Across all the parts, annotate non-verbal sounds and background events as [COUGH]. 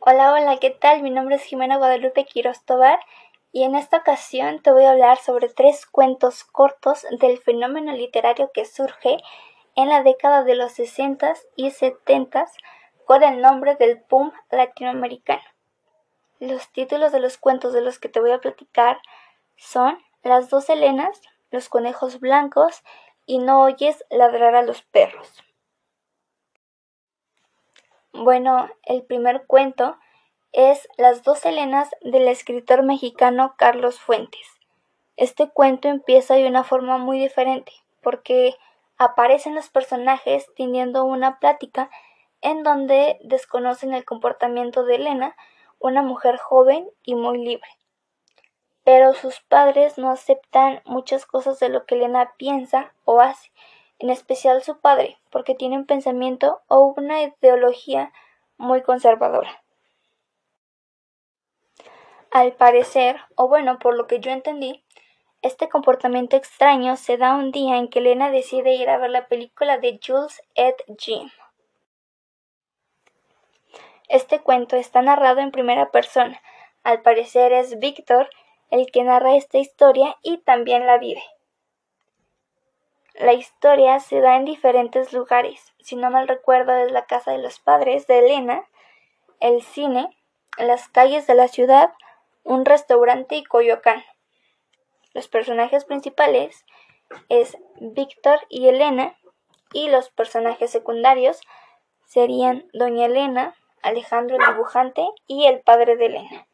Hola, hola, ¿qué tal? Mi nombre es Jimena Guadalupe Quiroz Tobar y en esta ocasión te voy a hablar sobre tres cuentos cortos del fenómeno literario que surge en la década de los 60 y 70 con el nombre del boom latinoamericano. Los títulos de los cuentos de los que te voy a platicar son Las dos Helenas, Los conejos blancos y No oyes ladrar a los perros. Bueno, el primer cuento es Las dos Helenas del escritor mexicano Carlos Fuentes. Este cuento empieza de una forma muy diferente, porque aparecen los personajes teniendo una plática en donde desconocen el comportamiento de Elena, una mujer joven y muy libre. Pero sus padres no aceptan muchas cosas de lo que Elena piensa o hace, en especial su padre, porque tiene un pensamiento o una ideología muy conservadora. Al parecer, o bueno, por lo que yo entendí, este comportamiento extraño se da un día en que Elena decide ir a ver la película de Jules et Jim. Este cuento está narrado en primera persona. Al parecer es Víctor el que narra esta historia y también la vive. La historia se da en diferentes lugares. Si no mal recuerdo es la casa de los padres de Elena, el cine, las calles de la ciudad, un restaurante y Coyoacán. Los personajes principales es Víctor y Elena y los personajes secundarios serían Doña Elena, Alejandro el dibujante y el padre de Elena.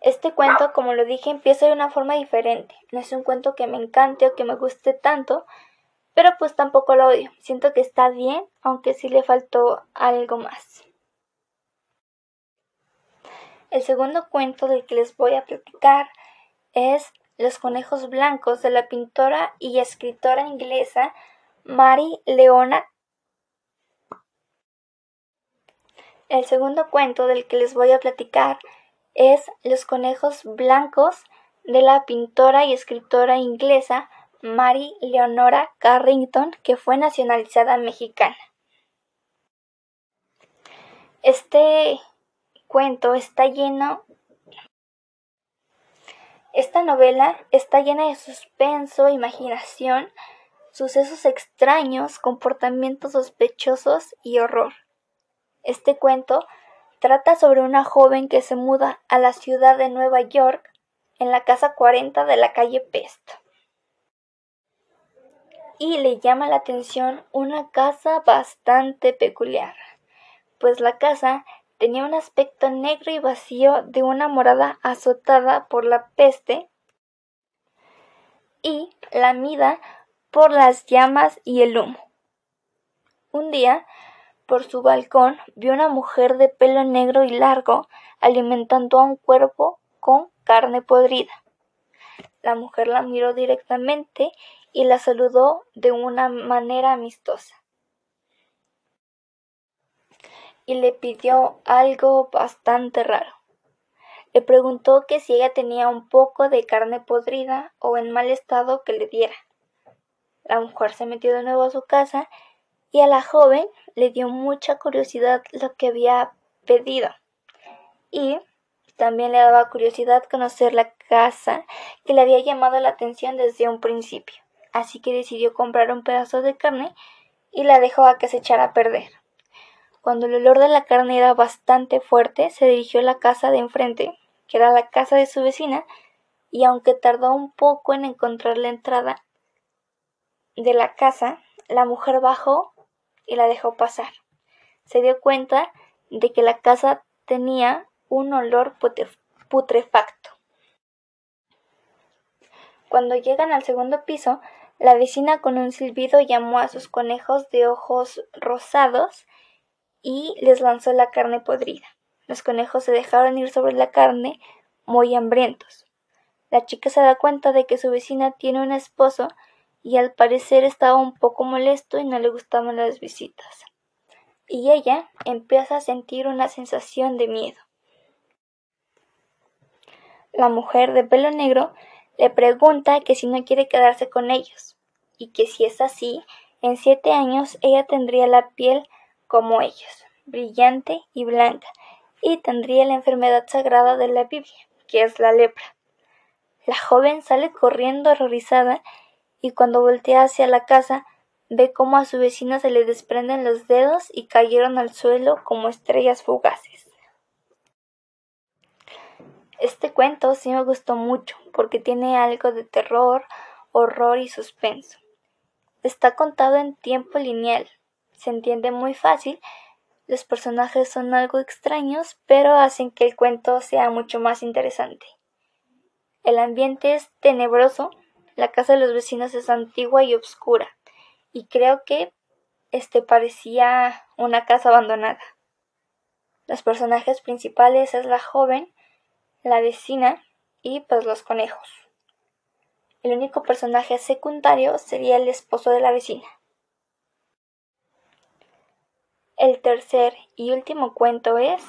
Este cuento, como lo dije, empieza de una forma diferente. No es un cuento que me encante o que me guste tanto, pero pues tampoco lo odio. Siento que está bien, aunque sí le faltó algo más. El segundo cuento del que les voy a platicar es Los conejos blancos de la pintora y escritora inglesa Mary Leona. El segundo cuento del que les voy a platicar es Los conejos blancos de la pintora y escritora inglesa Mary Leonora Carrington, que fue nacionalizada mexicana. Este cuento está lleno esta novela está llena de suspenso, imaginación, sucesos extraños, comportamientos sospechosos y horror. Este cuento Trata sobre una joven que se muda a la ciudad de Nueva York en la casa 40 de la calle Pest. Y le llama la atención una casa bastante peculiar, pues la casa tenía un aspecto negro y vacío de una morada azotada por la peste y lamida por las llamas y el humo. Un día por su balcón vio una mujer de pelo negro y largo alimentando a un cuervo con carne podrida. La mujer la miró directamente y la saludó de una manera amistosa. Y le pidió algo bastante raro. Le preguntó que si ella tenía un poco de carne podrida o en mal estado que le diera. La mujer se metió de nuevo a su casa y a la joven le dio mucha curiosidad lo que había pedido y también le daba curiosidad conocer la casa que le había llamado la atención desde un principio. Así que decidió comprar un pedazo de carne y la dejó a que se echara a perder. Cuando el olor de la carne era bastante fuerte, se dirigió a la casa de enfrente, que era la casa de su vecina, y aunque tardó un poco en encontrar la entrada de la casa, la mujer bajó y la dejó pasar. Se dio cuenta de que la casa tenía un olor putrefacto. Cuando llegan al segundo piso, la vecina con un silbido llamó a sus conejos de ojos rosados y les lanzó la carne podrida. Los conejos se dejaron ir sobre la carne muy hambrientos. La chica se da cuenta de que su vecina tiene un esposo y al parecer estaba un poco molesto y no le gustaban las visitas. Y ella empieza a sentir una sensación de miedo. La mujer de pelo negro le pregunta que si no quiere quedarse con ellos y que si es así, en siete años ella tendría la piel como ellos. brillante y blanca, y tendría la enfermedad sagrada de la Biblia, que es la lepra. La joven sale corriendo horrorizada y cuando voltea hacia la casa ve cómo a su vecina se le desprenden los dedos y cayeron al suelo como estrellas fugaces. Este cuento sí me gustó mucho porque tiene algo de terror, horror y suspenso. Está contado en tiempo lineal, se entiende muy fácil, los personajes son algo extraños, pero hacen que el cuento sea mucho más interesante. El ambiente es tenebroso, la casa de los vecinos es antigua y oscura, y creo que este parecía una casa abandonada. Los personajes principales es la joven, la vecina y pues los conejos. El único personaje secundario sería el esposo de la vecina. El tercer y último cuento es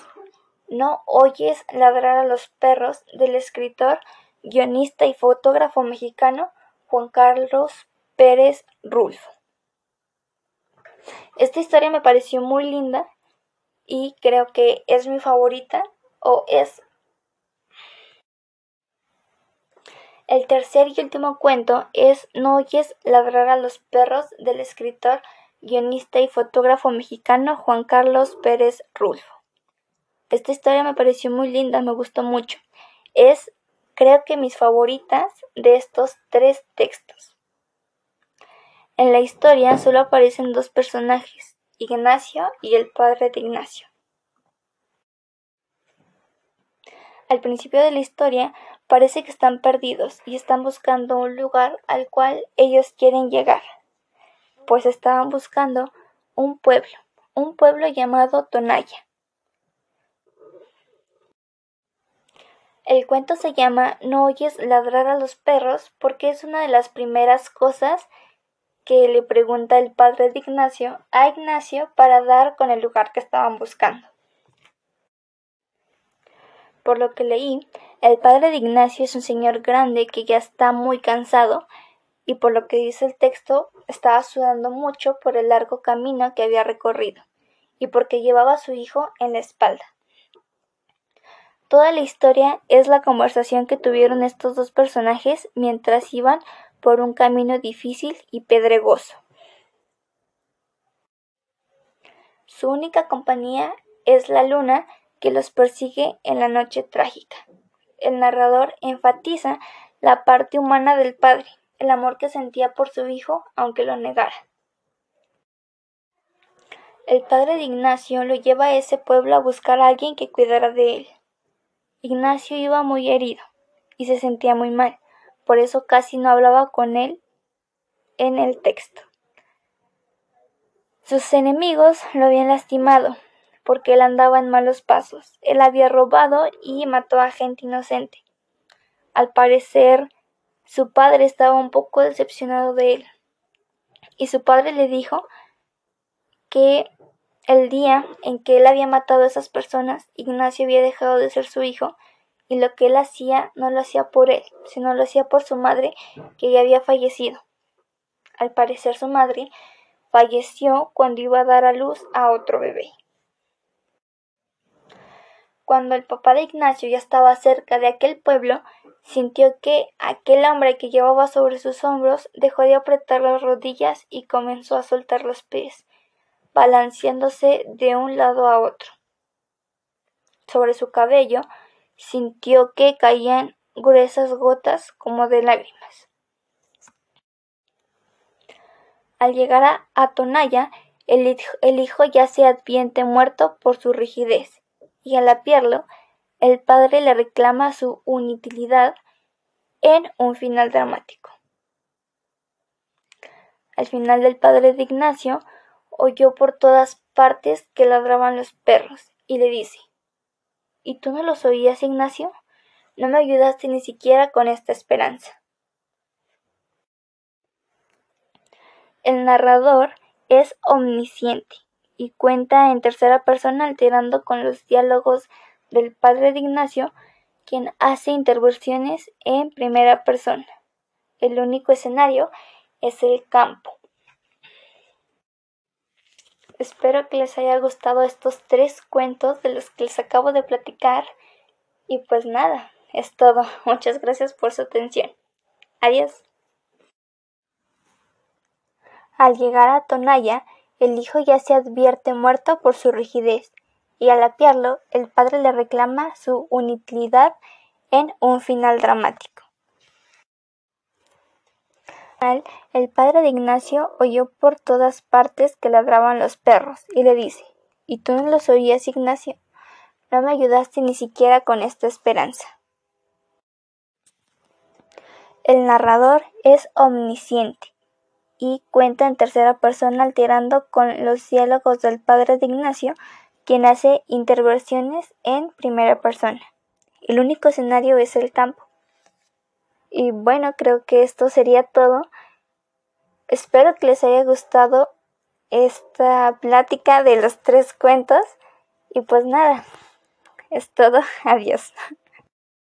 No oyes ladrar a los perros del escritor, guionista y fotógrafo mexicano Juan Carlos Pérez Rulfo. Esta historia me pareció muy linda y creo que es mi favorita o es El tercer y último cuento es No oyes ladrar a los perros del escritor, guionista y fotógrafo mexicano Juan Carlos Pérez Rulfo. Esta historia me pareció muy linda, me gustó mucho. Es, creo que, mis favoritas de estos tres textos. En la historia solo aparecen dos personajes, Ignacio y el padre de Ignacio. Al principio de la historia parece que están perdidos y están buscando un lugar al cual ellos quieren llegar, pues estaban buscando un pueblo, un pueblo llamado Tonaya. El cuento se llama No oyes ladrar a los perros porque es una de las primeras cosas que le pregunta el padre de Ignacio a Ignacio para dar con el lugar que estaban buscando. Por lo que leí, el padre de Ignacio es un señor grande que ya está muy cansado y por lo que dice el texto estaba sudando mucho por el largo camino que había recorrido y porque llevaba a su hijo en la espalda. Toda la historia es la conversación que tuvieron estos dos personajes mientras iban por un camino difícil y pedregoso. Su única compañía es la luna que los persigue en la noche trágica. El narrador enfatiza la parte humana del padre, el amor que sentía por su hijo aunque lo negara. El padre de Ignacio lo lleva a ese pueblo a buscar a alguien que cuidara de él. Ignacio iba muy herido y se sentía muy mal por eso casi no hablaba con él en el texto. Sus enemigos lo habían lastimado, porque él andaba en malos pasos. Él había robado y mató a gente inocente. Al parecer, su padre estaba un poco decepcionado de él. Y su padre le dijo que el día en que él había matado a esas personas, Ignacio había dejado de ser su hijo y lo que él hacía no lo hacía por él, sino lo hacía por su madre, que ya había fallecido. Al parecer su madre falleció cuando iba a dar a luz a otro bebé. Cuando el papá de Ignacio ya estaba cerca de aquel pueblo, sintió que aquel hombre que llevaba sobre sus hombros dejó de apretar las rodillas y comenzó a soltar los pies, balanceándose de un lado a otro. Sobre su cabello sintió que caían gruesas gotas como de lágrimas. Al llegar a Atonaya, el, el hijo ya se adviente muerto por su rigidez, y al apiarlo, el padre le reclama su inutilidad en un final dramático. Al final del padre de Ignacio, oyó por todas partes que ladraban los perros, y le dice ¿Y tú no los oías, Ignacio? No me ayudaste ni siquiera con esta esperanza. El narrador es omnisciente y cuenta en tercera persona alterando con los diálogos del padre de Ignacio, quien hace intervenciones en primera persona. El único escenario es el campo. Espero que les haya gustado estos tres cuentos de los que les acabo de platicar. Y pues nada, es todo. [LAUGHS] Muchas gracias por su atención. Adiós. Al llegar a Tonaya, el hijo ya se advierte muerto por su rigidez, y al apiarlo, el padre le reclama su utilidad en un final dramático. El padre de Ignacio oyó por todas partes que ladraban los perros y le dice ¿Y tú no los oías, Ignacio? No me ayudaste ni siquiera con esta esperanza. El narrador es omnisciente y cuenta en tercera persona alterando con los diálogos del padre de Ignacio, quien hace intervenciones en primera persona. El único escenario es el campo. Y bueno, creo que esto sería todo. Espero que les haya gustado esta plática de los tres cuentos. Y pues nada, es todo. [LAUGHS] Adiós.